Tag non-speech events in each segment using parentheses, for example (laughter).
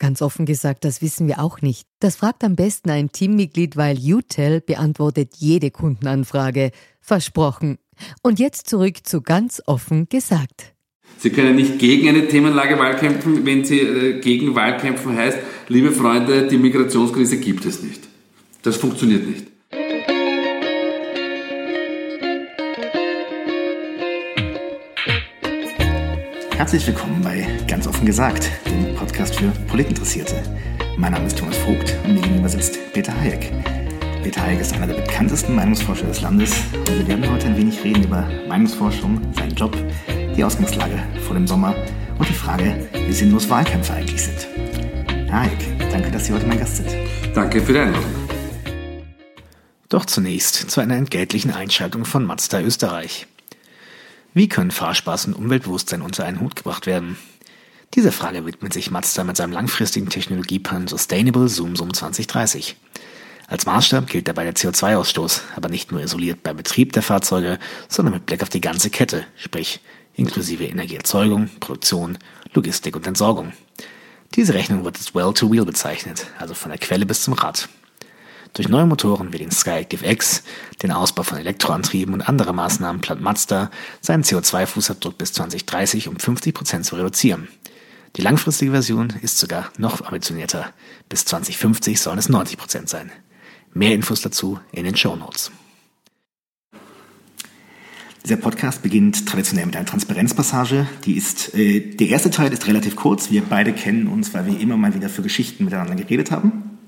Ganz offen gesagt, das wissen wir auch nicht. Das fragt am besten ein Teammitglied, weil UTEL beantwortet jede Kundenanfrage. Versprochen. Und jetzt zurück zu ganz offen gesagt. Sie können nicht gegen eine Themenlage Wahlkämpfen, wenn Sie äh, gegen Wahlkämpfen heißt, liebe Freunde, die Migrationskrise gibt es nicht. Das funktioniert nicht. Herzlich willkommen bei Ganz offen gesagt, dem Podcast für Politinteressierte. Mein Name ist Thomas Vogt und mir gegenüber sitzt Peter Hayek. Peter Hayek ist einer der bekanntesten Meinungsforscher des Landes und wir werden heute ein wenig reden über Meinungsforschung, seinen Job, die Ausgangslage vor dem Sommer und die Frage, wie sinnlos Wahlkämpfe eigentlich sind. Herr Hayek, danke, dass Sie heute mein Gast sind. Danke für die Einladung. Doch zunächst zu einer entgeltlichen Einschaltung von Mazda Österreich. Wie können Fahrspaß und Umweltbewusstsein unter einen Hut gebracht werden? Dieser Frage widmet sich Mazda mit seinem langfristigen Technologieplan Sustainable Zoom Zoom 2030. Als Maßstab gilt dabei der CO2-Ausstoß, aber nicht nur isoliert beim Betrieb der Fahrzeuge, sondern mit Blick auf die ganze Kette, sprich inklusive Energieerzeugung, Produktion, Logistik und Entsorgung. Diese Rechnung wird als Well-to-Wheel bezeichnet, also von der Quelle bis zum Rad. Durch neue Motoren wie den Skyactiv X, den Ausbau von Elektroantrieben und andere Maßnahmen plant Mazda, seinen CO2-Fußabdruck bis 2030 um 50 Prozent zu reduzieren. Die langfristige Version ist sogar noch ambitionierter. Bis 2050 sollen es 90 Prozent sein. Mehr Infos dazu in den Show Notes. Dieser Podcast beginnt traditionell mit einer Transparenzpassage. Die ist, äh, der erste Teil ist relativ kurz. Wir beide kennen uns, weil wir immer mal wieder für Geschichten miteinander geredet haben.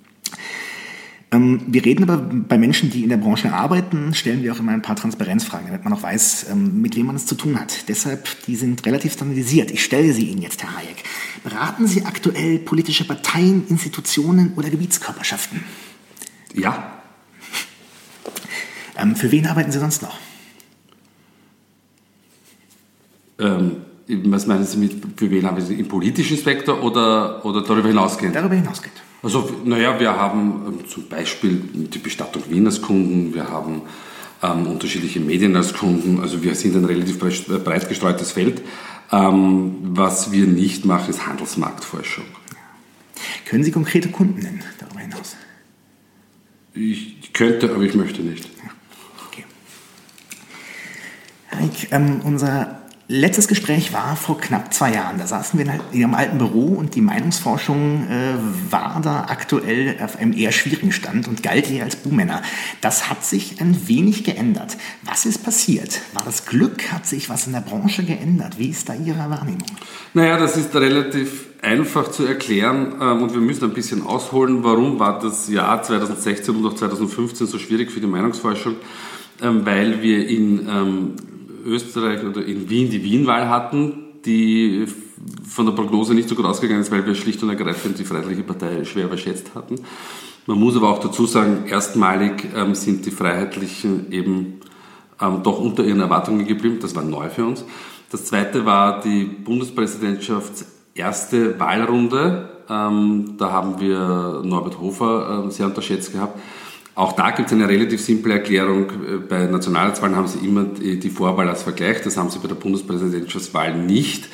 Ähm, wir reden aber bei Menschen, die in der Branche arbeiten, stellen wir auch immer ein paar Transparenzfragen, damit man auch weiß, ähm, mit wem man es zu tun hat. Deshalb, die sind relativ standardisiert. Ich stelle sie Ihnen jetzt, Herr Hayek. Beraten Sie aktuell politische Parteien, Institutionen oder Gebietskörperschaften? Ja. Ähm, für wen arbeiten Sie sonst noch? Ähm, was meinen Sie mit, für wen arbeiten Sie? Im politischen Spektor oder, oder darüber hinausgehend? Darüber hinausgehend. Also, naja, wir haben ähm, zum Beispiel die Bestattung Wien als Kunden, wir haben ähm, unterschiedliche Medien als Kunden, also wir sind ein relativ breit gestreutes Feld. Ähm, was wir nicht machen, ist Handelsmarktforschung. Können Sie konkrete Kunden nennen darüber hinaus? Ich könnte, aber ich möchte nicht. Okay. Heik, ähm, unser Letztes Gespräch war vor knapp zwei Jahren. Da saßen wir in Ihrem alten Büro und die Meinungsforschung äh, war da aktuell auf einem eher schwierigen Stand und galt eher als Buhmänner. Das hat sich ein wenig geändert. Was ist passiert? War das Glück? Hat sich was in der Branche geändert? Wie ist da Ihre Wahrnehmung? Naja, das ist relativ einfach zu erklären ähm, und wir müssen ein bisschen ausholen, warum war das Jahr 2016 und auch 2015 so schwierig für die Meinungsforschung, ähm, weil wir in ähm, Österreich oder in Wien die Wienwahl hatten, die von der Prognose nicht so gut ausgegangen ist, weil wir schlicht und ergreifend die Freiheitliche Partei schwer überschätzt hatten. Man muss aber auch dazu sagen, erstmalig ähm, sind die Freiheitlichen eben ähm, doch unter ihren Erwartungen geblieben. Das war neu für uns. Das zweite war die Bundespräsidentschafts erste Wahlrunde. Ähm, da haben wir Norbert Hofer äh, sehr unterschätzt gehabt. Auch da gibt es eine relativ simple Erklärung. Bei Nationalratswahlen haben sie immer die Vorwahl als Vergleich. Das haben sie bei der Bundespräsidentschaftswahl nicht,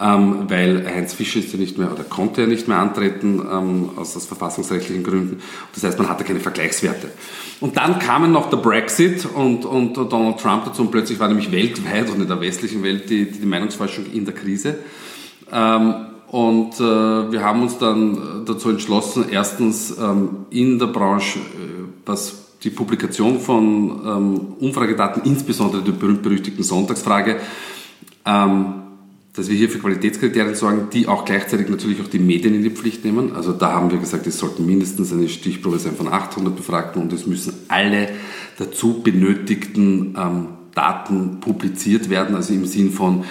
ähm, weil Heinz Fischer ist ja nicht mehr oder konnte ja nicht mehr antreten ähm, aus, aus verfassungsrechtlichen Gründen. Das heißt, man hatte keine Vergleichswerte. Und dann kamen noch der Brexit und, und Donald Trump dazu und plötzlich war nämlich weltweit und in der westlichen Welt die, die Meinungsforschung in der Krise. Ähm, und äh, wir haben uns dann dazu entschlossen, erstens in der Branche was die Publikation von ähm, Umfragedaten, insbesondere der berühmt-berüchtigten Sonntagsfrage, ähm, dass wir hier für Qualitätskriterien sorgen, die auch gleichzeitig natürlich auch die Medien in die Pflicht nehmen. Also da haben wir gesagt, es sollten mindestens eine Stichprobe sein von 800 Befragten und es müssen alle dazu benötigten ähm, Daten publiziert werden, also im Sinn von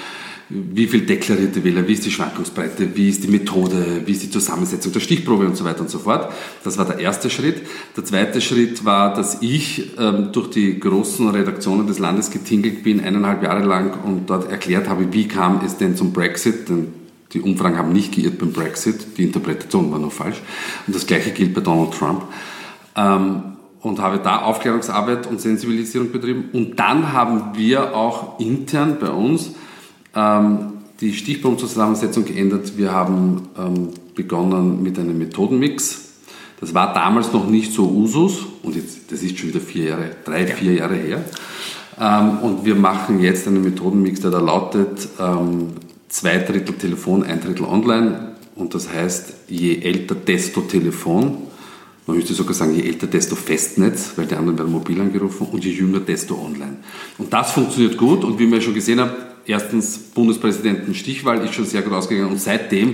wie viel deklarierte Wähler, wie ist die Schwankungsbreite, wie ist die Methode, wie ist die Zusammensetzung der Stichprobe und so weiter und so fort. Das war der erste Schritt. Der zweite Schritt war, dass ich ähm, durch die großen Redaktionen des Landes getingelt bin, eineinhalb Jahre lang und dort erklärt habe, wie kam es denn zum Brexit, denn die Umfragen haben nicht geirrt beim Brexit, die Interpretation war nur falsch. Und das gleiche gilt bei Donald Trump. Ähm, und habe da Aufklärungsarbeit und Sensibilisierung betrieben. Und dann haben wir auch intern bei uns ähm, die Stichprobenzusammensetzung geändert. Wir haben ähm, begonnen mit einem Methodenmix. Das war damals noch nicht so Usus und jetzt, das ist schon wieder vier Jahre, drei, vier Jahre her. Ähm, und wir machen jetzt einen Methodenmix, der da lautet ähm, zwei Drittel Telefon, ein Drittel Online. Und das heißt, je älter, desto Telefon. Man müsste sogar sagen, je älter, desto Festnetz, weil die anderen werden mobil angerufen und je jünger, desto online. Und das funktioniert gut und wie wir schon gesehen haben, erstens Bundespräsidenten Stichwahl ist schon sehr gut ausgegangen und seitdem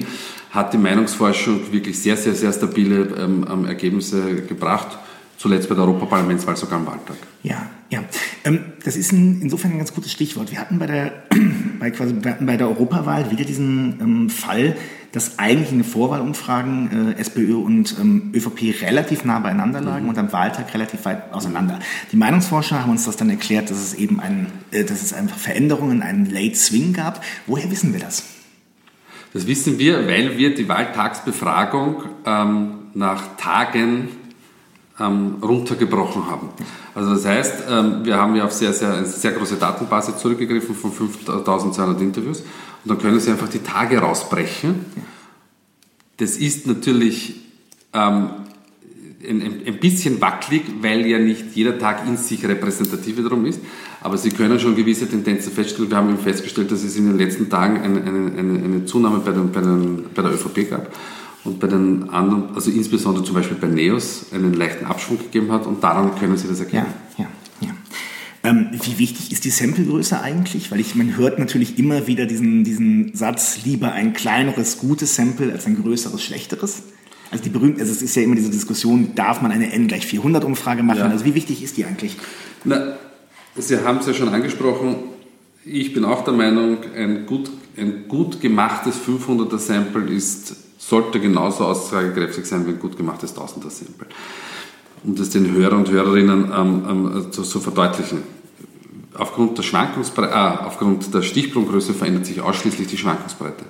hat die Meinungsforschung wirklich sehr, sehr, sehr stabile ähm, ähm Ergebnisse gebracht. Zuletzt bei der Europaparlamentswahl sogar am Wahltag. Ja, ja. Ähm, das ist ein, insofern ein ganz gutes Stichwort. Wir hatten bei der, (clears throat) bei quasi, wir hatten bei der Europawahl wieder diesen ähm, Fall, dass eigentlich in den Vorwahlumfragen äh, SPÖ und ähm, ÖVP relativ nah beieinander lagen mhm. und am Wahltag relativ weit auseinander. Die Meinungsforscher haben uns das dann erklärt, dass es eben ein, äh, dass es einfach Veränderungen, einen Late Swing gab. Woher wissen wir das? Das wissen wir, weil wir die Wahltagsbefragung ähm, nach Tagen ähm, runtergebrochen haben. Also das heißt, ähm, wir haben ja auf sehr, sehr, eine sehr große Datenbasis zurückgegriffen von 5200 Interviews und dann können Sie einfach die Tage rausbrechen. Das ist natürlich ähm, ein, ein, bisschen wackelig, weil ja nicht jeder Tag in sich repräsentativ wiederum ist. Aber Sie können schon gewisse Tendenzen feststellen. Wir haben festgestellt, dass es in den letzten Tagen eine, eine, eine, Zunahme bei, den, bei, den, bei der ÖVP gab und bei den anderen, also insbesondere zum Beispiel bei Neos, einen leichten Abschwung gegeben hat und daran können Sie das erkennen. Ja, ja. Ähm, wie wichtig ist die Samplegröße eigentlich? Weil ich, man hört natürlich immer wieder diesen, diesen Satz, lieber ein kleineres, gutes Sample als ein größeres, schlechteres. Also die berühmte, also es ist ja immer diese Diskussion, darf man eine N gleich 400 Umfrage machen? Ja. Also wie wichtig ist die eigentlich? Na, Sie haben es ja schon angesprochen. Ich bin auch der Meinung, ein gut, ein gut gemachtes 500er Sample ist sollte genauso aussagekräftig sein wie ein gut gemachtes Tausender-Sample. Um das den Hörer und Hörerinnen ähm, ähm, zu, zu, verdeutlichen. Aufgrund der, Schwankungsbreite, äh, aufgrund der Stichprobengröße verändert sich ausschließlich die Schwankungsbreite.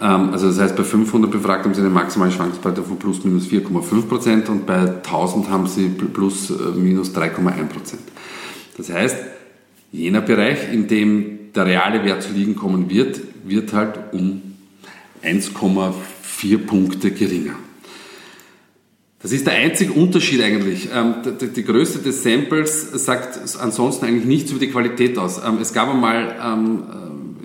Ähm, also das heißt, bei 500 Befragten haben Sie eine maximale Schwankungsbreite von plus minus 4,5% und bei 1000 haben Sie plus äh, minus 3,1% Das heißt, jener Bereich, in dem der reale Wert zu liegen kommen wird, wird halt um 1,4 vier Punkte geringer. Das ist der einzige Unterschied eigentlich. Ähm, die Größe des Samples sagt ansonsten eigentlich nichts über die Qualität aus. Ähm, es gab einmal, ähm,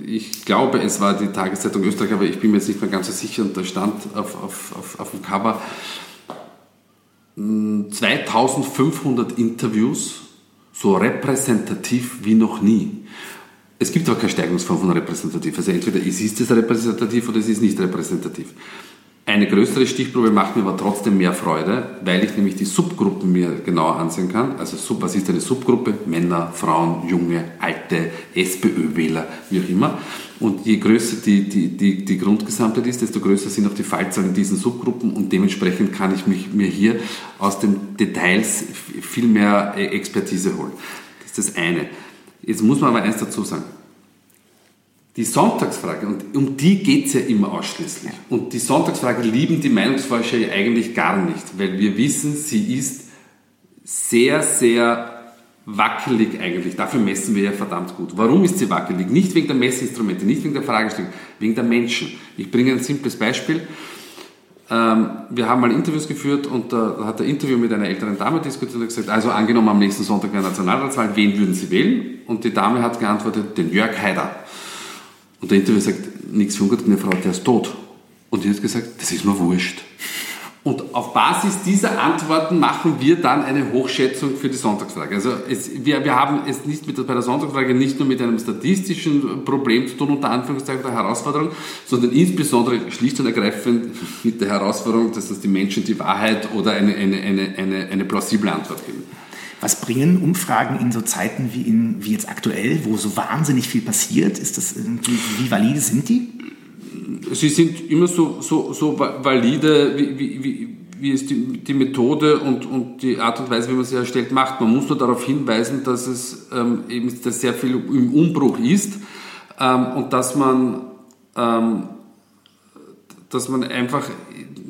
äh, ich glaube, es war die Tageszeitung Österreich, aber ich bin mir jetzt nicht mehr ganz so sicher und da stand auf, auf, auf, auf dem Cover 2500 Interviews, so repräsentativ wie noch nie. Es gibt aber keine Steigerungsform von repräsentativ. Also entweder ist es repräsentativ oder es ist nicht repräsentativ. Eine größere Stichprobe macht mir aber trotzdem mehr Freude, weil ich nämlich die Subgruppen mir genauer ansehen kann. Also was ist eine Subgruppe? Männer, Frauen, Junge, Alte, SPÖ-Wähler, wie auch immer. Und je größer die, die, die, die Grundgesamtheit ist, desto größer sind auch die Fallzahlen in diesen Subgruppen und dementsprechend kann ich mich, mir hier aus den Details viel mehr Expertise holen. Das ist das eine. Jetzt muss man aber eins dazu sagen. Die Sonntagsfrage, und um die geht es ja immer ausschließlich. Und die Sonntagsfrage lieben die Meinungsforscher ja eigentlich gar nicht, weil wir wissen, sie ist sehr, sehr wackelig eigentlich. Dafür messen wir ja verdammt gut. Warum ist sie wackelig? Nicht wegen der Messinstrumente, nicht wegen der Fragestellung, wegen der Menschen. Ich bringe ein simples Beispiel. Ähm, wir haben mal Interviews geführt und da hat der Interview mit einer älteren Dame diskutiert und gesagt, also angenommen am nächsten Sonntag wäre Nationalratswahl, wen würden Sie wählen? Und die Dame hat geantwortet, den Jörg Haider. Und der Interview sagt, nichts für ungut, eine Frau, der ist tot. Und die hat gesagt, das ist mir wurscht. Und auf Basis dieser Antworten machen wir dann eine Hochschätzung für die Sonntagsfrage. Also es, wir, wir haben es nicht mit, bei der Sonntagsfrage nicht nur mit einem statistischen Problem zu tun, unter Anführungszeichen der Herausforderung, sondern insbesondere schlicht und ergreifend mit der Herausforderung, dass das die Menschen die Wahrheit oder eine, eine, eine, eine, eine plausible Antwort geben. Was bringen Umfragen in so Zeiten wie, in, wie jetzt aktuell, wo so wahnsinnig viel passiert? Ist das wie valide sind die? sie sind immer so, so, so valide, wie, wie, wie, wie es die, die Methode und, und die Art und Weise, wie man sie erstellt, macht. Man muss nur darauf hinweisen, dass es ähm, eben dass sehr viel im Umbruch ist ähm, und dass man, ähm, dass man einfach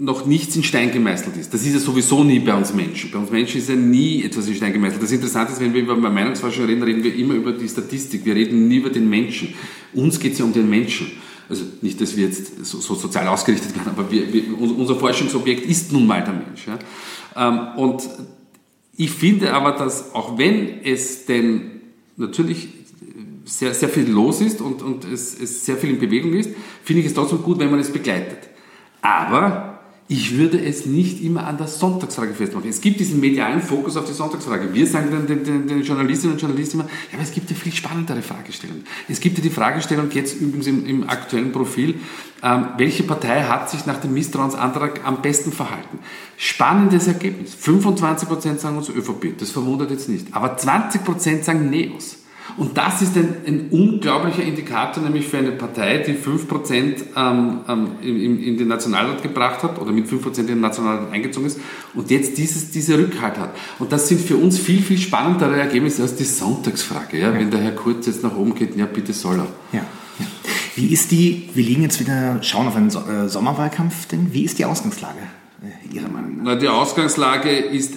noch nichts in Stein gemeißelt ist. Das ist ja sowieso nie bei uns Menschen. Bei uns Menschen ist ja nie etwas in Stein gemeißelt. Das Interessante ist, wenn wir über Meinungsforschung reden, reden wir immer über die Statistik. Wir reden nie über den Menschen. Uns geht es ja um den Menschen. Also nicht, dass wir jetzt so, so sozial ausgerichtet werden, aber wir, wir, unser Forschungsobjekt ist nun mal der Mensch. Ja? Ähm, und ich finde aber, dass auch wenn es denn natürlich sehr, sehr viel los ist und, und es, es sehr viel in Bewegung ist, finde ich es trotzdem gut, wenn man es begleitet. Aber ich würde es nicht immer an der Sonntagsfrage festmachen. Es gibt diesen medialen Fokus auf die Sonntagsfrage. Wir sagen den, den, den Journalistinnen und Journalisten immer, ja, aber es gibt ja viel spannendere Fragestellungen. Es gibt ja die Fragestellung jetzt übrigens im, im aktuellen Profil, ähm, welche Partei hat sich nach dem Misstrauensantrag am besten verhalten? Spannendes Ergebnis. 25% sagen uns ÖVP, das verwundert jetzt nicht. Aber 20% sagen NEOS. Und das ist ein, ein, unglaublicher Indikator, nämlich für eine Partei, die 5% ähm, ähm, in, in, den Nationalrat gebracht hat oder mit 5% in den Nationalrat eingezogen ist und jetzt dieses, diese Rückhalt hat. Und das sind für uns viel, viel spannendere Ergebnisse als die Sonntagsfrage. Ja? ja. Wenn der Herr Kurz jetzt nach oben geht, ja bitte soll er. Ja. ja. Wie ist die, wir liegen jetzt wieder, schauen auf einen so äh, Sommerwahlkampf, denn wie ist die Ausgangslage äh, Ihrer Meinung nach? Na, die Ausgangslage ist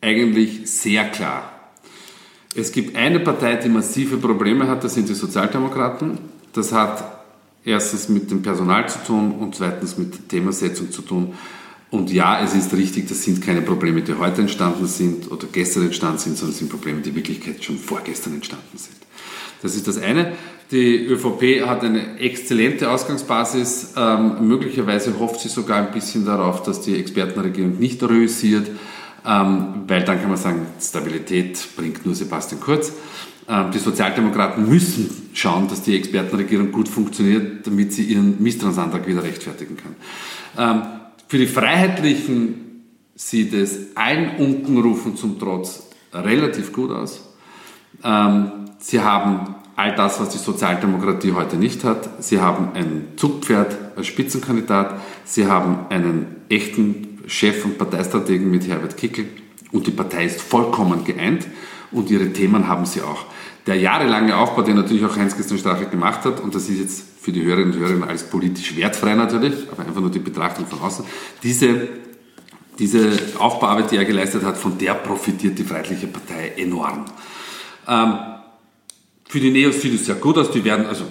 eigentlich sehr klar. Es gibt eine Partei, die massive Probleme hat, das sind die Sozialdemokraten. Das hat erstens mit dem Personal zu tun und zweitens mit Themasetzung zu tun. Und ja, es ist richtig, das sind keine Probleme, die heute entstanden sind oder gestern entstanden sind, sondern es sind Probleme, die in Wirklichkeit schon vorgestern entstanden sind. Das ist das eine. Die ÖVP hat eine exzellente Ausgangsbasis. Ähm, möglicherweise hofft sie sogar ein bisschen darauf, dass die Expertenregierung nicht reüssiert. Ähm, weil dann kann man sagen, Stabilität bringt nur Sebastian Kurz. Ähm, die Sozialdemokraten müssen schauen, dass die Expertenregierung gut funktioniert, damit sie ihren Misstrauensantrag wieder rechtfertigen kann. Ähm, für die Freiheitlichen sieht es allen Unkenrufen zum Trotz relativ gut aus. Sie haben all das, was die Sozialdemokratie heute nicht hat. Sie haben ein Zugpferd als Spitzenkandidat. Sie haben einen echten Chef und Parteistrategen mit Herbert Kickel und die Partei ist vollkommen geeint und ihre Themen haben sie auch. Der jahrelange Aufbau, den natürlich auch Heinz-Christian Strache gemacht hat, und das ist jetzt für die Hörerinnen und Hörer als politisch wertfrei natürlich, aber einfach nur die Betrachtung von außen, diese, diese Aufbauarbeit, die er geleistet hat, von der profitiert die Freiheitliche Partei enorm. Ähm, für die Neos sieht es sehr gut aus, die werden, also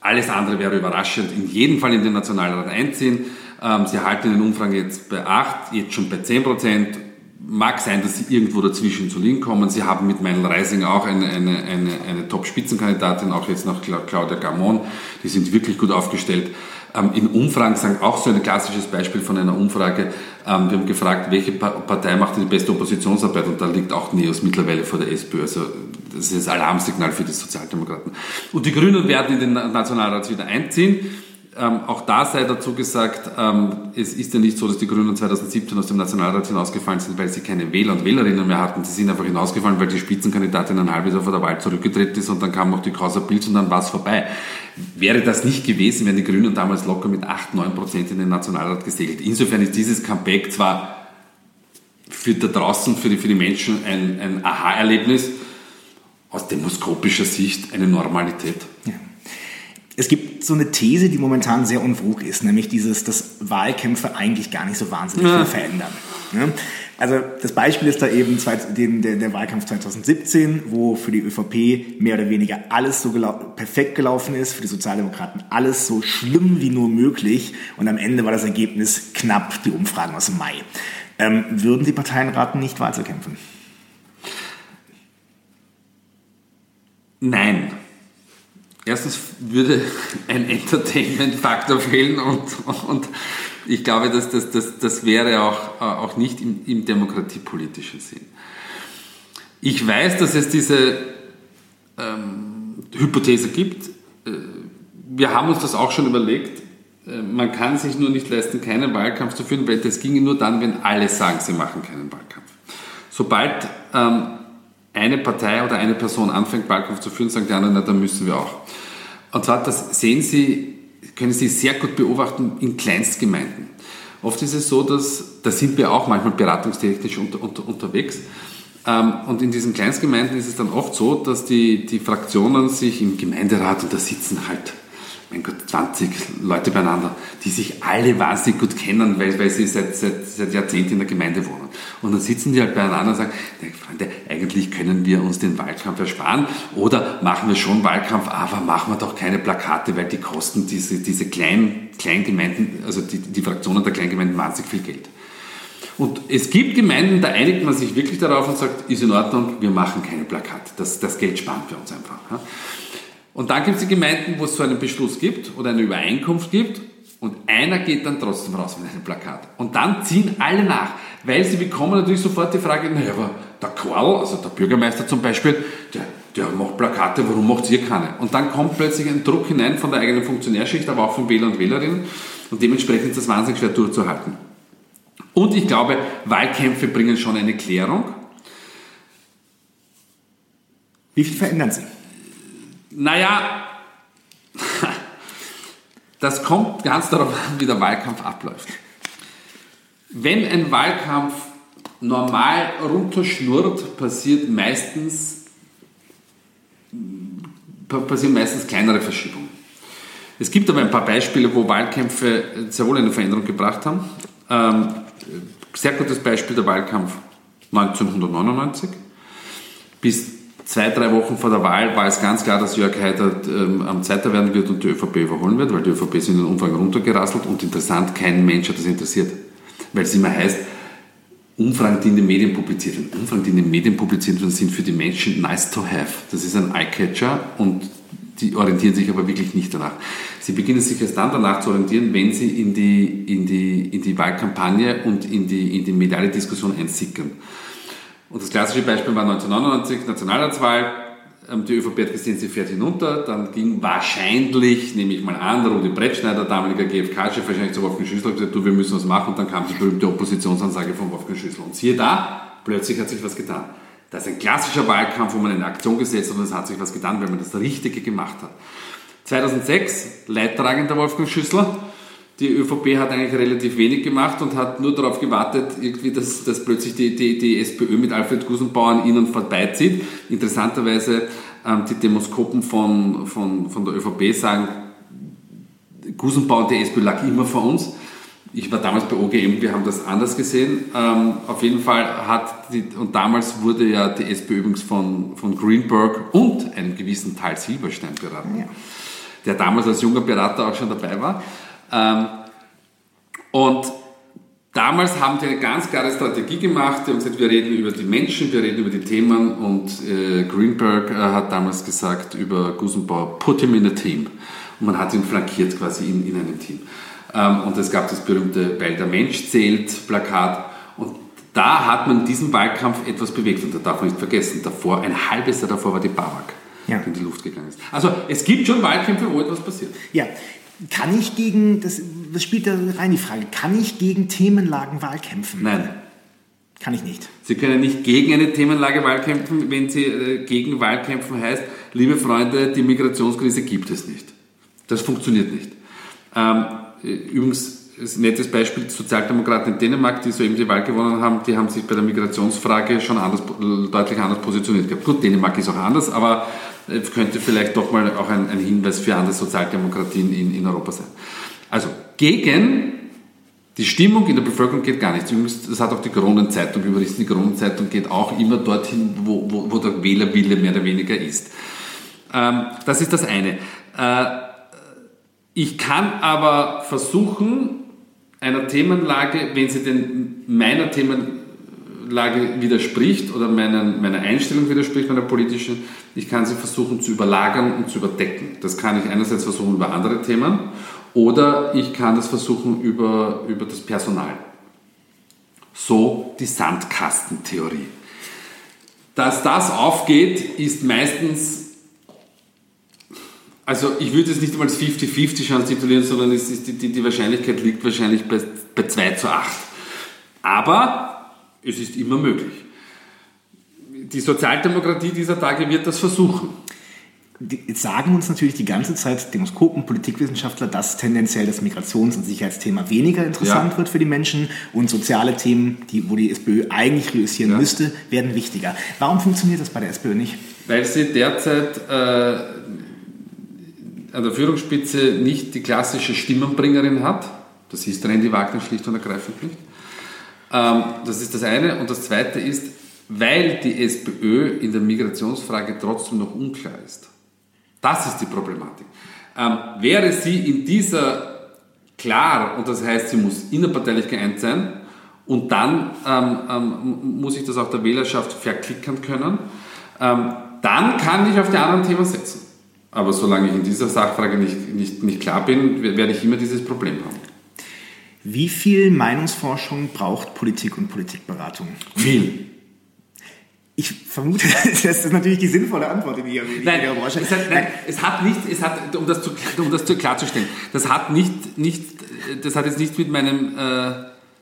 alles andere wäre überraschend, in jedem Fall in den Nationalrat einziehen. Ähm, sie halten den Umfragen jetzt bei 8, jetzt schon bei 10 Prozent. Mag sein, dass sie irgendwo dazwischen zu liegen kommen. Sie haben mit Meinl Reising auch eine, eine, eine, eine Top-Spitzenkandidatin, auch jetzt nach Claudia Gamon. Die sind wirklich gut aufgestellt. Ähm, in Umfragen sagen auch so ein klassisches Beispiel von einer Umfrage. Ähm, wir haben gefragt, welche Partei macht die beste Oppositionsarbeit? Und da liegt auch NEOS mittlerweile vor der SPÖ. Also das ist das Alarmsignal für die Sozialdemokraten. Und die Grünen werden in den Nationalrat wieder einziehen. Ähm, auch da sei dazu gesagt, ähm, es ist ja nicht so, dass die Grünen 2017 aus dem Nationalrat hinausgefallen sind, weil sie keine Wähler und Wählerinnen mehr hatten. Sie sind einfach hinausgefallen, weil die Spitzenkandidatin ein halbes Jahr vor der Wahl zurückgetreten ist und dann kam noch die Causa Pilz und dann war es vorbei. Wäre das nicht gewesen, wären die Grünen damals locker mit 8, 9 Prozent in den Nationalrat gesegelt. Insofern ist dieses Comeback zwar für da draußen, für die, für die Menschen ein, ein Aha-Erlebnis, aus demoskopischer Sicht eine Normalität. Ja. Es gibt so eine These, die momentan sehr unwug ist, nämlich dieses, dass Wahlkämpfe eigentlich gar nicht so wahnsinnig ja. viel verändern. Ja? Also das Beispiel ist da eben der, der, Wahlkampf 2017, wo für die ÖVP mehr oder weniger alles so gelau perfekt gelaufen ist, für die Sozialdemokraten alles so schlimm wie nur möglich und am Ende war das Ergebnis knapp die Umfragen aus dem Mai. Ähm, würden die Parteien raten, nicht Wahl zu kämpfen? Nein. Erstens würde ein Entertainment-Faktor fehlen und, und ich glaube, dass das, das, das wäre auch, auch nicht im, im demokratiepolitischen Sinn. Ich weiß, dass es diese ähm, Hypothese gibt. Äh, wir haben uns das auch schon überlegt. Äh, man kann sich nur nicht leisten, keinen Wahlkampf zu führen, weil das ginge nur dann, wenn alle sagen, sie machen keinen Wahlkampf. Sobald ähm, eine Partei oder eine Person anfängt, Wahlkampf zu führen, sagen die anderen, na, dann müssen wir auch. Und zwar, das sehen Sie, können Sie sehr gut beobachten in Kleinstgemeinden. Oft ist es so, dass, da sind wir auch manchmal beratungstechnisch unter, unter, unterwegs, ähm, und in diesen Kleinstgemeinden ist es dann oft so, dass die, die Fraktionen sich im Gemeinderat, und da sitzen halt mein Gott, 20 Leute beieinander, die sich alle wahnsinnig gut kennen, weil, weil sie seit, seit, seit Jahrzehnten in der Gemeinde wohnen. Und dann sitzen die halt beieinander und sagen, Freunde, eigentlich können wir uns den Wahlkampf ersparen oder machen wir schon Wahlkampf, aber machen wir doch keine Plakate, weil die kosten diese, diese kleinen Kleingemeinden, also die, die Fraktionen der Kleingemeinden wahnsinnig viel Geld. Und es gibt Gemeinden, da einigt man sich wirklich darauf und sagt, ist in Ordnung, wir machen keine Plakate. Das, das Geld sparen wir uns einfach. Und dann gibt es die Gemeinden, wo es so einen Beschluss gibt oder eine Übereinkunft gibt und einer geht dann trotzdem raus mit einem Plakat. Und dann ziehen alle nach, weil sie bekommen natürlich sofort die Frage, naja, aber der Karl, also der Bürgermeister zum Beispiel, der, der macht Plakate, warum macht ihr keine? Und dann kommt plötzlich ein Druck hinein von der eigenen Funktionärschicht, aber auch von Wähler und Wählerinnen und dementsprechend ist das wahnsinnig schwer durchzuhalten. Und ich glaube, Wahlkämpfe bringen schon eine Klärung. Wie viel verändern sie? Naja, das kommt ganz darauf an, wie der Wahlkampf abläuft. Wenn ein Wahlkampf normal runterschnurrt, passiert meistens, passieren meistens kleinere Verschiebungen. Es gibt aber ein paar Beispiele, wo Wahlkämpfe sehr wohl eine Veränderung gebracht haben. Ähm, sehr gutes Beispiel der Wahlkampf 1999. Bis zwei, drei Wochen vor der Wahl war es ganz klar, dass Jörg Haider ähm, am Zweiter werden wird und die ÖVP überholen wird, weil die ÖVP ist in den Umfang runtergerasselt und interessant, kein Mensch hat das interessiert. Weil es immer heißt, Umfragen, die in den Medien publiziert werden. Umfragen, die in den Medien publiziert werden, sind für die Menschen nice to have. Das ist ein Eyecatcher und die orientieren sich aber wirklich nicht danach. Sie beginnen sich erst dann danach zu orientieren, wenn sie in die, in die, in die Wahlkampagne und in die, in die mediale Diskussion einsickern. Und das klassische Beispiel war 1999, Nationalratswahl. Ähm, die ÖVP hat gesehen, sie fährt hinunter. Dann ging wahrscheinlich, nehme ich mal an, Rudi Brettschneider, damaliger GfK-Chef, wahrscheinlich zu Wolfgang Schüssel und gesagt, du, wir müssen was machen. Und dann kam die berühmte Oppositionsansage von Wolfgang Schüssel. Und siehe da, plötzlich hat sich was getan. Das ist ein klassischer Wahlkampf, wo man eine Aktion gesetzt hat und es hat sich was getan, weil man das Richtige gemacht hat. 2006, leidtragender Wolfgang Schüssler, die ÖVP hat eigentlich relativ wenig gemacht und hat nur darauf gewartet, irgendwie, dass, dass plötzlich die, die, die SPÖ mit Alfred Gusenbauer an ihnen vorbeizieht. Interessanterweise, ähm, die Demoskopen von, von, von der ÖVP sagen, Gusenbauer und die SPÖ lag immer vor uns. Ich war damals bei OGM, wir haben das anders gesehen. Ähm, auf jeden Fall hat die, und damals wurde ja die SPÖ übrigens von, von Greenberg und einem gewissen Teil Silberstein beraten, ja. der damals als junger Berater auch schon dabei war. Ähm, und damals haben die eine ganz klare Strategie gemacht. Die haben gesagt, wir reden über die Menschen, wir reden über die Themen. Und äh, Greenberg äh, hat damals gesagt über Gusenbauer, put him in a team. Und man hat ihn flankiert quasi in, in einem Team. Ähm, und es gab das berühmte Weil der Mensch zählt Plakat. Und da hat man in diesem Wahlkampf etwas bewegt. Und da darf man nicht vergessen, davor, ein halbes Jahr davor war die Babak, ja. in die Luft gegangen ist. Also es gibt schon Wahlkämpfe, wo etwas passiert. Ja, kann ich gegen, das, das spielt da rein die Frage, kann ich gegen Themenlagen Wahlkämpfen? Nein. Kann ich nicht. Sie können nicht gegen eine Themenlage Wahlkämpfen, wenn Sie äh, gegen Wahlkämpfen heißt, liebe Freunde, die Migrationskrise gibt es nicht. Das funktioniert nicht. Ähm, übrigens, ein nettes Beispiel, die Sozialdemokraten in Dänemark, die soeben die Wahl gewonnen haben, die haben sich bei der Migrationsfrage schon anders, deutlich anders positioniert gehabt. Gut, Dänemark ist auch anders, aber könnte vielleicht doch mal auch ein, ein Hinweis für andere Sozialdemokratien in, in Europa sein. Also gegen die Stimmung in der Bevölkerung geht gar nichts. Das hat auch die Kronenzeitung überrissen. Die Kronenzeitung geht auch immer dorthin, wo, wo, wo der Wählerwille mehr oder weniger ist. Ähm, das ist das eine. Äh, ich kann aber versuchen, einer Themenlage, wenn sie denn meiner Themenlage Lage widerspricht oder meinen, meiner Einstellung widerspricht, meiner politischen, ich kann sie versuchen zu überlagern und zu überdecken. Das kann ich einerseits versuchen über andere Themen Oder ich kann das versuchen über, über das Personal. So die Sandkastentheorie. Dass das aufgeht, ist meistens also ich würde es nicht einmal als 50-50 Chance titulieren, sondern es ist die, die, die Wahrscheinlichkeit liegt wahrscheinlich bei, bei 2 zu 8. Aber es ist immer möglich. Die Sozialdemokratie dieser Tage wird das versuchen. Jetzt sagen uns natürlich die ganze Zeit Demoskopen, Politikwissenschaftler, dass tendenziell das Migrations- und Sicherheitsthema weniger interessant ja. wird für die Menschen und soziale Themen, die, wo die SPÖ eigentlich reüssieren ja. müsste, werden wichtiger. Warum funktioniert das bei der SPÖ nicht? Weil sie derzeit äh, an der Führungsspitze nicht die klassische Stimmenbringerin hat. Das ist Randy Wagner schlicht und ergreifend nicht. Ähm, das ist das eine. Und das zweite ist, weil die SPÖ in der Migrationsfrage trotzdem noch unklar ist. Das ist die Problematik. Ähm, wäre sie in dieser klar, und das heißt, sie muss innerparteilich geeint sein, und dann ähm, ähm, muss ich das auch der Wählerschaft verklickern können, ähm, dann kann ich auf die anderen Themen setzen. Aber solange ich in dieser Sachfrage nicht, nicht, nicht klar bin, werde ich immer dieses Problem haben. Wie viel Meinungsforschung braucht Politik und Politikberatung? Viel. Ich vermute, (laughs) das ist natürlich die sinnvolle Antwort in Ihrer, nein, Branche. Es hat, nein, es hat nicht, es hat, um das, zu, um das zu klarzustellen, das hat nicht, nicht, das hat jetzt nichts mit meinem, äh,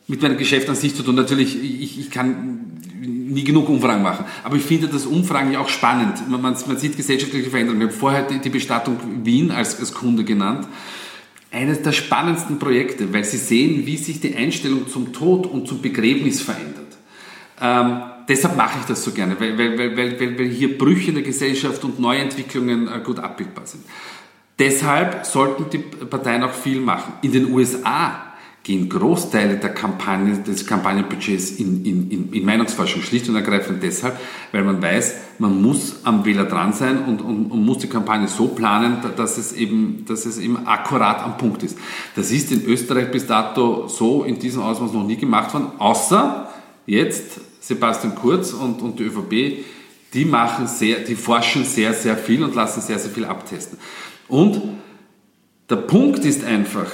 mit meinem Geschäft an sich zu tun. Natürlich, ich, ich kann nie genug Umfragen machen. Aber ich finde das Umfragen ja auch spannend. Man, man, man sieht gesellschaftliche Veränderungen. Ich habe vorher die, die Bestattung Wien als, als Kunde genannt. Eines der spannendsten Projekte, weil sie sehen, wie sich die Einstellung zum Tod und zum Begräbnis verändert. Ähm, deshalb mache ich das so gerne, weil, weil, weil, weil, hier Brüche in der Gesellschaft und Neuentwicklungen äh, gut abbildbar sind. Deshalb sollten die Parteien auch viel machen. In den USA gehen Großteile der Kampagne, des Kampagnenbudgets in, in, in, in Meinungsforschung schlicht und ergreifend deshalb, weil man weiß, man muss am Wähler dran sein und, und, und muss die Kampagne so planen, dass es, eben, dass es eben akkurat am Punkt ist. Das ist in Österreich bis dato so in diesem Ausmaß noch nie gemacht worden, außer jetzt Sebastian Kurz und, und die ÖVP, die machen sehr, die forschen sehr, sehr viel und lassen sehr, sehr viel abtesten. Und der Punkt ist einfach,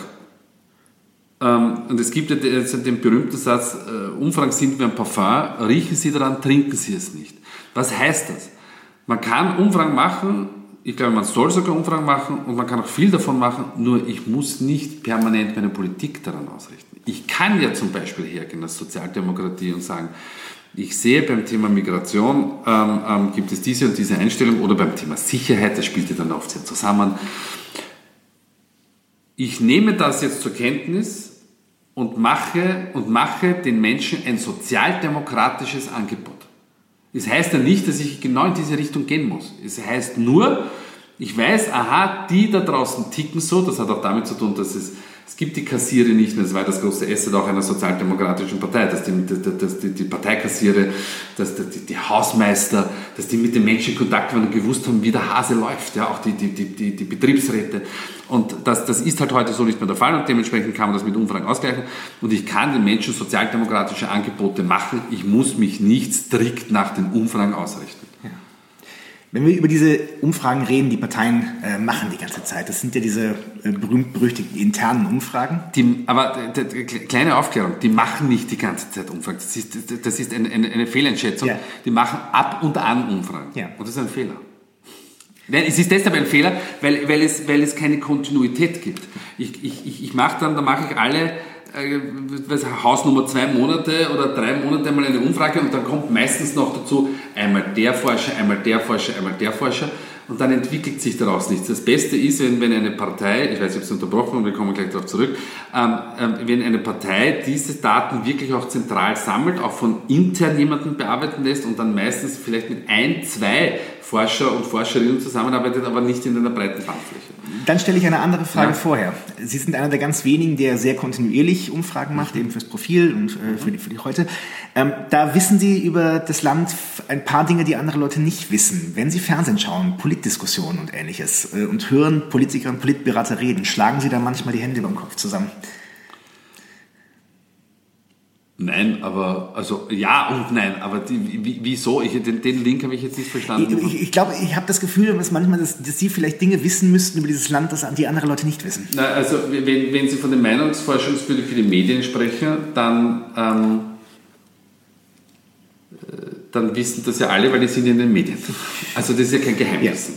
und es gibt ja den berühmten Satz, äh, Umfragen sind wie ein Parfum, riechen Sie daran, trinken Sie es nicht. Was heißt das? Man kann Umfragen machen, ich glaube, man soll sogar Umfragen machen und man kann auch viel davon machen, nur ich muss nicht permanent meine Politik daran ausrichten. Ich kann ja zum Beispiel hergehen als Sozialdemokratie und sagen, ich sehe beim Thema Migration ähm, ähm, gibt es diese und diese Einstellung oder beim Thema Sicherheit, das spielt ja dann oft sehr zusammen. Ich nehme das jetzt zur Kenntnis, und mache, und mache den Menschen ein sozialdemokratisches Angebot. Es heißt ja nicht, dass ich genau in diese Richtung gehen muss. Es heißt nur, ich weiß, aha, die da draußen ticken so, das hat auch damit zu tun, dass es es gibt die Kassiere nicht mehr, das war das große Asset auch einer sozialdemokratischen Partei, dass die, dass die, die Parteikassiere, dass die, die, Hausmeister, dass die mit den Menschen in Kontakt waren und gewusst haben, wie der Hase läuft, ja, auch die, die, die, die Betriebsräte. Und das, das ist halt heute so nicht mehr der Fall und dementsprechend kann man das mit Umfragen ausgleichen. Und ich kann den Menschen sozialdemokratische Angebote machen, ich muss mich nicht strikt nach den Umfragen ausrichten. Wenn wir über diese Umfragen reden, die Parteien äh, machen die ganze Zeit, das sind ja diese äh, berühmt-berüchtigten internen Umfragen. Die, aber äh, kleine Aufklärung, die machen nicht die ganze Zeit Umfragen. Das ist, das ist eine, eine, eine Fehleinschätzung. Ja. Die machen ab und an Umfragen. Ja. Und das ist ein Fehler. Nein, es ist deshalb ein Fehler, weil, weil, es, weil es keine Kontinuität gibt. Ich, ich, ich, ich mache dann, da mache ich alle äh, Hausnummer zwei Monate oder drei Monate mal eine Umfrage und dann kommt meistens noch dazu einmal der Forscher, einmal der Forscher, einmal der Forscher und dann entwickelt sich daraus nichts. Das Beste ist, wenn, wenn eine Partei, ich weiß, ich habe es unterbrochen und wir kommen gleich darauf zurück, ähm, ähm, wenn eine Partei diese Daten wirklich auch zentral sammelt, auch von intern jemanden bearbeiten lässt und dann meistens vielleicht mit ein, zwei Forscher und Forscherinnen zusammenarbeitet, aber nicht in einer breiten Bandfläche. Dann stelle ich eine andere Frage ja. vorher. Sie sind einer der ganz wenigen, der sehr kontinuierlich Umfragen macht, mhm. eben fürs Profil und äh, für, die, für die heute. Ähm, da wissen Sie über das Land ein paar Dinge, die andere Leute nicht wissen. Wenn Sie Fernsehen schauen, Politdiskussionen und ähnliches äh, und hören Politiker und Politberater reden, schlagen Sie da manchmal die Hände über den Kopf zusammen? Nein, aber also ja und nein, aber die, wie, wieso? Ich, den, den Link habe ich jetzt nicht verstanden. Ich, ich glaube, ich habe das Gefühl, dass manchmal, dass, dass, Sie vielleicht Dinge wissen müssten über dieses Land, das die andere Leute nicht wissen. Na, also wenn, wenn Sie von den Meinungsforschungsbüchern für die Medien sprechen, dann ähm, äh, dann wissen das ja alle, weil die sind in den Medien. Also das ist ja kein Geheimnis.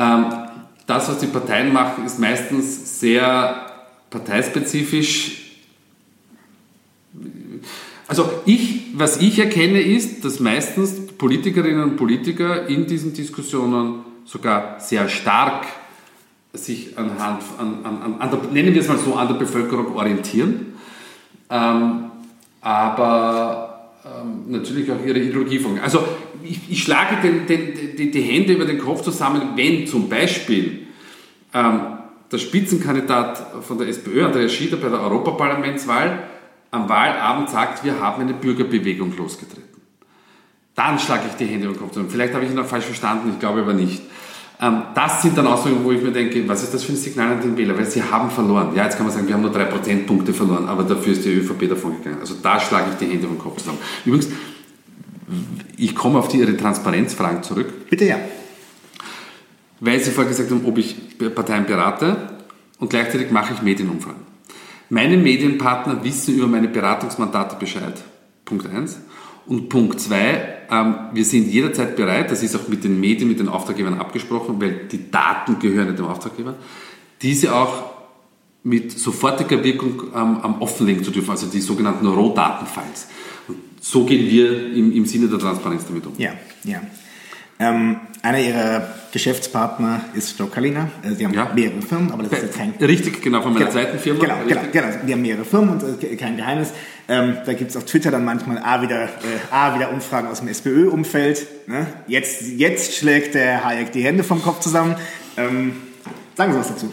Ja. Ähm, das, was die Parteien machen, ist meistens sehr parteispezifisch also ich, was ich erkenne, ist, dass meistens Politikerinnen und Politiker in diesen Diskussionen sogar sehr stark sich anhand, an, an, an der, nennen wir es mal so, an der Bevölkerung orientieren, ähm, aber ähm, natürlich auch ihre Ideologie folgen. Also ich, ich schlage den, den, die, die, Hände über den Kopf zusammen, wenn zum Beispiel ähm, der Spitzenkandidat von der SPÖ, Andreas Schieder, bei der Europaparlamentswahl am Wahlabend sagt, wir haben eine Bürgerbewegung losgetreten. Dann schlage ich die Hände über den Kopf zusammen. Vielleicht habe ich ihn auch falsch verstanden, ich glaube aber nicht. Ähm, das sind dann Ausdrücke, wo ich mir denke, was ist das für ein Signal an den Wähler? Weil sie haben verloren. Ja, jetzt kann man sagen, wir haben nur drei Prozentpunkte verloren, aber dafür ist die ÖVP davon gegangen. Also da schlage ich die Hände über den Kopf zusammen. Übrigens, ich komme auf die, Ihre Transparenzfragen zurück. Bitte ja. Weil Sie vorher gesagt haben, ob ich Parteien berate und gleichzeitig mache ich Medienumfragen. Meine Medienpartner wissen über meine Beratungsmandate Bescheid. Punkt 1. Und Punkt 2, ähm, wir sind jederzeit bereit, das ist auch mit den Medien, mit den Auftraggebern abgesprochen, weil die Daten gehören dem Auftraggeber, diese auch mit sofortiger Wirkung ähm, am offenlegen zu dürfen, also die sogenannten Rohdatenfiles. So gehen wir im, im Sinne der Transparenz damit um. Ja, ja. Ähm, einer ihrer Geschäftspartner ist Joe Kalina. Äh, sie haben ja. mehrere Firmen, aber das ist jetzt kein... Richtig, genau, von meiner genau, zweiten Firma. Genau, genau, genau, die haben mehrere Firmen und äh, kein Geheimnis. Ähm, da gibt es auf Twitter dann manchmal A wieder, äh, A wieder Umfragen aus dem SPÖ-Umfeld. Ne? Jetzt, jetzt schlägt der Hayek die Hände vom Kopf zusammen. Ähm, sagen Sie was dazu.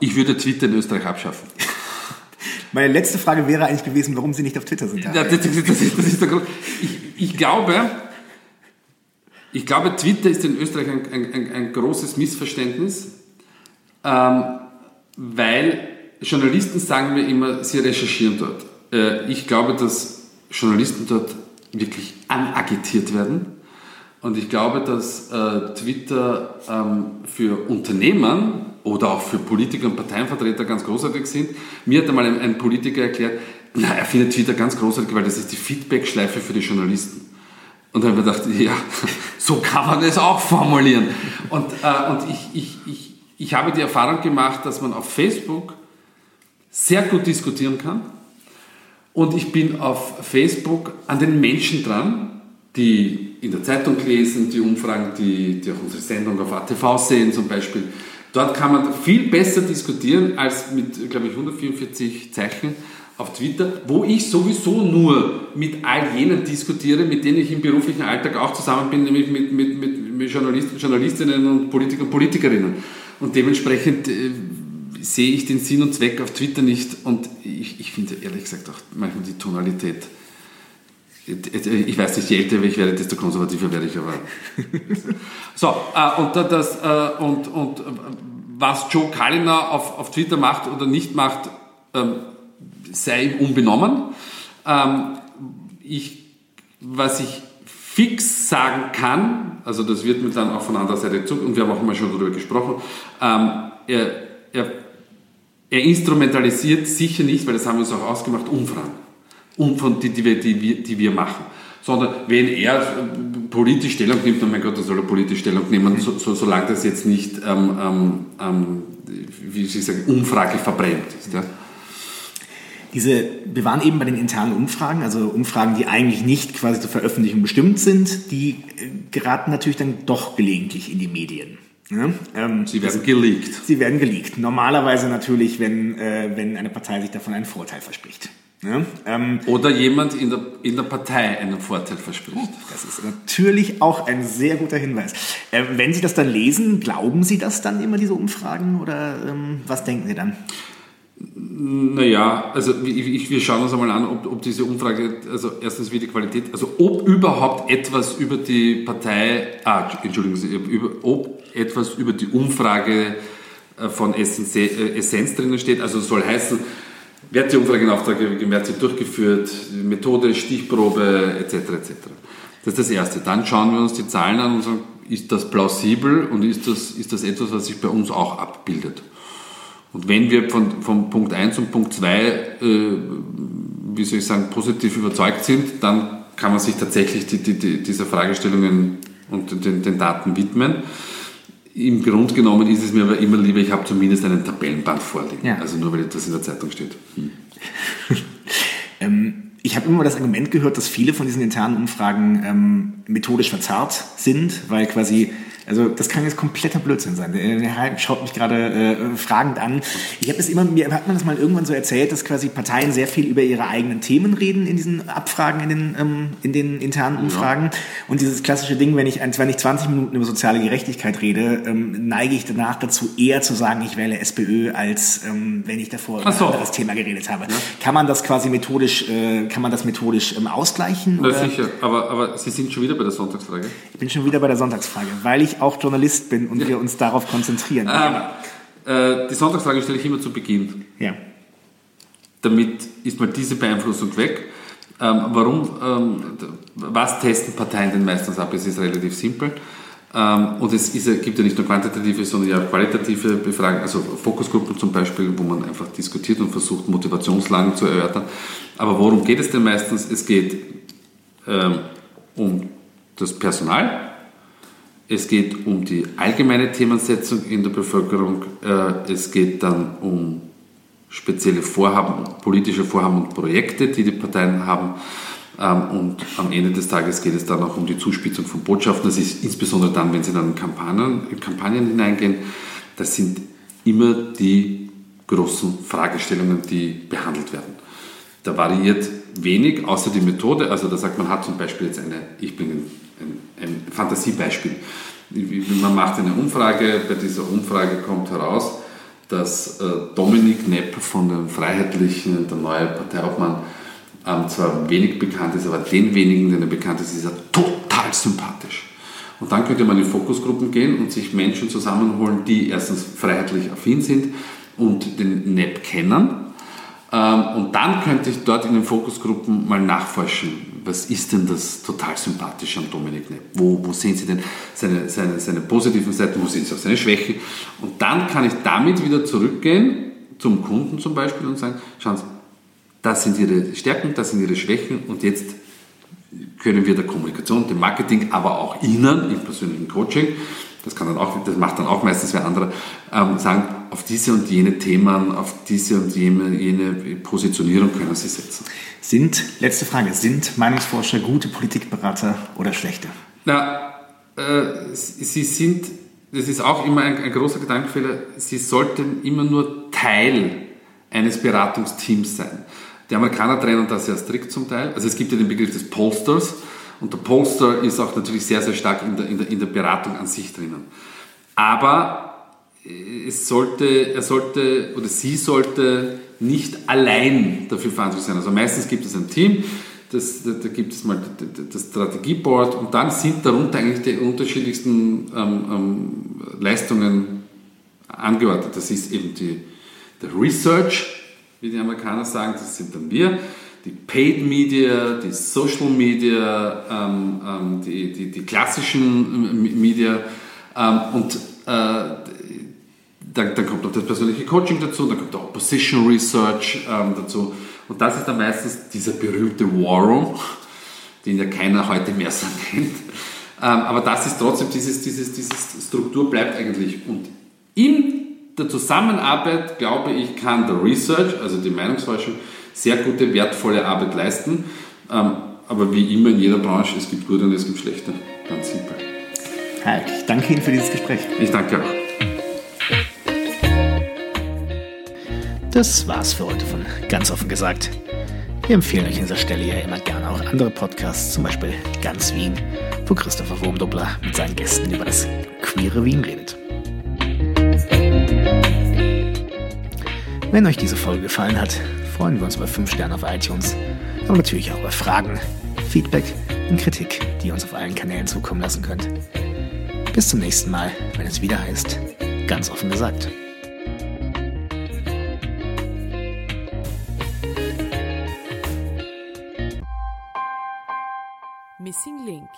Ich würde Twitter in Österreich abschaffen. (laughs) Meine letzte Frage wäre eigentlich gewesen, warum Sie nicht auf Twitter sind. Ja, das, das, das ist der Grund. Ich, ich glaube, ich glaube, Twitter ist in Österreich ein, ein, ein großes Missverständnis, ähm, weil Journalisten sagen mir immer, sie recherchieren dort. Äh, ich glaube, dass Journalisten dort wirklich anagitiert werden. Und ich glaube, dass äh, Twitter ähm, für Unternehmen oder auch für Politiker und Parteienvertreter ganz großartig sind. Mir hat einmal ein, ein Politiker erklärt, na, er findet Twitter ganz großartig, weil das ist die Feedback-Schleife für die Journalisten. Und dann habe ich gedacht, ja, so kann man das auch formulieren. Und, äh, und ich, ich, ich, ich habe die Erfahrung gemacht, dass man auf Facebook sehr gut diskutieren kann. Und ich bin auf Facebook an den Menschen dran, die in der Zeitung lesen, die Umfragen, die, die auch unsere Sendung auf ATV sehen zum Beispiel. Dort kann man viel besser diskutieren als mit, glaube ich, 144 Zeichen auf Twitter, wo ich sowieso nur mit all jenen diskutiere, mit denen ich im beruflichen Alltag auch zusammen bin, nämlich mit, mit, mit, mit Journalisten, Journalistinnen und Politikern und Politikerinnen. Und dementsprechend äh, sehe ich den Sinn und Zweck auf Twitter nicht und ich, ich finde ehrlich gesagt auch manchmal die Tonalität. Ich weiß nicht, je älter ich werde, desto konservativer werde ich aber. (laughs) so, äh, und, das, äh, und, und was Joe Kaliner auf, auf Twitter macht oder nicht macht, ähm, sei ihm unbenommen. Ähm, ich, was ich fix sagen kann, also das wird mir dann auch von anderer Seite zu, und wir haben auch immer schon darüber gesprochen, ähm, er, er, er, instrumentalisiert sicher nicht, weil das haben wir uns auch ausgemacht, Umfragen, um, die, die, wir, die, die wir machen. Sondern wenn er politisch Stellung nimmt, dann mein Gott, dann soll er politisch Stellung nehmen, so, so, solange das jetzt nicht, ähm, ähm, ähm wie Sie sagen, Umfrage verbrennt ist. Ja. Diese, wir waren eben bei den internen Umfragen, also Umfragen, die eigentlich nicht quasi zur Veröffentlichung bestimmt sind, die äh, geraten natürlich dann doch gelegentlich in die Medien. Ja, ähm, sie werden geleakt. Sie werden geleakt. Normalerweise natürlich, wenn, äh, wenn eine Partei sich davon einen Vorteil verspricht. Ja, ähm, Oder jemand in der, in der Partei einen Vorteil verspricht. Oh, das ist natürlich auch ein sehr guter Hinweis. Äh, wenn Sie das dann lesen, glauben Sie das dann immer, diese Umfragen? Oder ähm, was denken Sie dann? Naja, also ich, wir schauen uns einmal an, ob, ob, diese Umfrage, also erstens wie die Qualität, also ob überhaupt etwas über die Partei, ah, Sie, über, ob etwas über die Umfrage äh, von Essenz, äh, Essenz drinnen steht, also soll heißen, wird die Umfrage in Auftrag gegeben, wird sie durchgeführt, Methode, Stichprobe etc. etc. Das ist das Erste. Dann schauen wir uns die Zahlen an und sagen, ist das plausibel und ist das, ist das etwas, was sich bei uns auch abbildet? Und wenn wir von, von Punkt 1 und Punkt 2, äh, wie soll ich sagen, positiv überzeugt sind, dann kann man sich tatsächlich die, die, die, dieser Fragestellungen und den, den Daten widmen. Im Grunde genommen ist es mir aber immer lieber, ich habe zumindest einen Tabellenband vorliegen. Ja. Also nur weil etwas in der Zeitung steht. Hm. (laughs) ich habe immer das Argument gehört, dass viele von diesen internen Umfragen ähm, methodisch verzerrt sind, weil quasi also das kann jetzt kompletter Blödsinn sein. Der Herr schaut mich gerade äh, fragend an. Ich habe das immer, mir hat man das mal irgendwann so erzählt, dass quasi Parteien sehr viel über ihre eigenen Themen reden in diesen Abfragen, in den, ähm, in den internen Umfragen. Ja. Und dieses klassische Ding, wenn ich, wenn ich 20 Minuten über soziale Gerechtigkeit rede, ähm, neige ich danach dazu, eher zu sagen, ich wähle SPÖ, als ähm, wenn ich davor über so. ein anderes Thema geredet habe. Ja. Kann man das quasi methodisch, äh, kann man das methodisch ähm, ausgleichen? Na, sicher, aber, aber Sie sind schon wieder bei der Sonntagsfrage. Ich bin schon wieder bei der Sonntagsfrage, weil ich auch Journalist bin und ja. wir uns darauf konzentrieren. Ähm, äh, die Sonntagsfrage stelle ich immer zu Beginn. Ja. Damit ist mal diese Beeinflussung weg. Ähm, warum? Ähm, was testen Parteien denn meistens ab? Es ist relativ simpel. Ähm, und es gibt ja nicht nur quantitative, sondern ja qualitative Befragungen, also Fokusgruppen zum Beispiel, wo man einfach diskutiert und versucht, Motivationslagen zu erörtern. Aber worum geht es denn meistens? Es geht ähm, um das Personal, es geht um die allgemeine Themensetzung in der Bevölkerung. Äh, es geht dann um spezielle Vorhaben, politische Vorhaben und Projekte, die die Parteien haben. Ähm, und am Ende des Tages geht es dann auch um die Zuspitzung von Botschaften. Das ist insbesondere dann, wenn sie dann in Kampagnen, in Kampagnen hineingehen. Das sind immer die großen Fragestellungen, die behandelt werden. Da variiert wenig, außer die Methode. Also da sagt man, hat zum Beispiel jetzt eine, ich bin ein ein, ein Fantasiebeispiel. Man macht eine Umfrage, bei dieser Umfrage kommt heraus, dass äh, Dominik Nepp von den Freiheitlichen, der neue Parteiobmann, ähm, zwar wenig bekannt ist, aber den wenigen, den er bekannt ist, ist er total sympathisch. Und dann könnte man in Fokusgruppen gehen und sich Menschen zusammenholen, die erstens freiheitlich affin sind und den Nepp kennen ähm, und dann könnte ich dort in den Fokusgruppen mal nachforschen, was ist denn das total sympathische an Dominik Nepp? Wo, wo sehen Sie denn seine, seine, seine positiven Seiten, wo sehen Sie auch seine Schwächen? Und dann kann ich damit wieder zurückgehen zum Kunden zum Beispiel und sagen, schauen Sie, das sind Ihre Stärken, das sind Ihre Schwächen und jetzt können wir der Kommunikation, dem Marketing, aber auch Ihnen im persönlichen Coaching das, kann dann auch, das macht dann auch meistens wer andere, ähm, sagen, auf diese und jene Themen, auf diese und jene, jene Positionierung können Sie setzen. Sind, letzte Frage, sind Meinungsforscher gute Politikberater oder schlechte? Na, äh, sie sind, das ist auch immer ein, ein großer Gedankenfehler, sie sollten immer nur Teil eines Beratungsteams sein. Die Amerikaner trennen das ja strikt zum Teil. Also es gibt ja den Begriff des Posters, und der Poster ist auch natürlich sehr, sehr stark in der, in der, in der Beratung an sich drinnen. Aber äh, es sollte, er sollte oder sie sollte nicht allein dafür verantwortlich sein. Also meistens gibt es ein Team, das, da, da, gibt es mal das Strategieboard und dann sind darunter eigentlich die unterschiedlichsten ähm, ähm, Leistungen angeordnet. Das ist eben die, der Research, wie die Amerikaner sagen, das sind dann wir. Die Paid Media, die Social Media, ähm, ähm, die, die, die, klassischen Media. Ähm, und äh, dann, dann, kommt noch das persönliche Coaching dazu, dann kommt auch Position Research ähm, dazu. Und das ist dann meistens dieser berühmte War Room, den ja keiner heute mehr so (laughs) nennt. Ähm, aber das ist trotzdem, dieses, dieses, diese Struktur bleibt eigentlich. Und in der Zusammenarbeit, glaube ich, kann der Research, also die Meinungsforschung, sehr gute, wertvolle Arbeit leisten. Ähm, aber wie immer in jeder Branche, es gibt gute und es gibt schlechte. Ganz simpel. Heik, ich danke Ihnen für dieses Gespräch. Ich danke auch. Das war's für heute von ganz offen gesagt. Wir empfehlen euch an dieser Stelle ja immer gerne auch andere Podcasts, zum Beispiel Ganz Wien, wo Christopher Wurmdoppler mit seinen Gästen über das queere Wien redet. Wenn euch diese Folge gefallen hat, freuen wir uns über 5 Sterne auf iTunes, aber natürlich auch über Fragen, Feedback und Kritik, die ihr uns auf allen Kanälen zukommen lassen könnt. Bis zum nächsten Mal, wenn es wieder heißt, ganz offen gesagt. Missing Link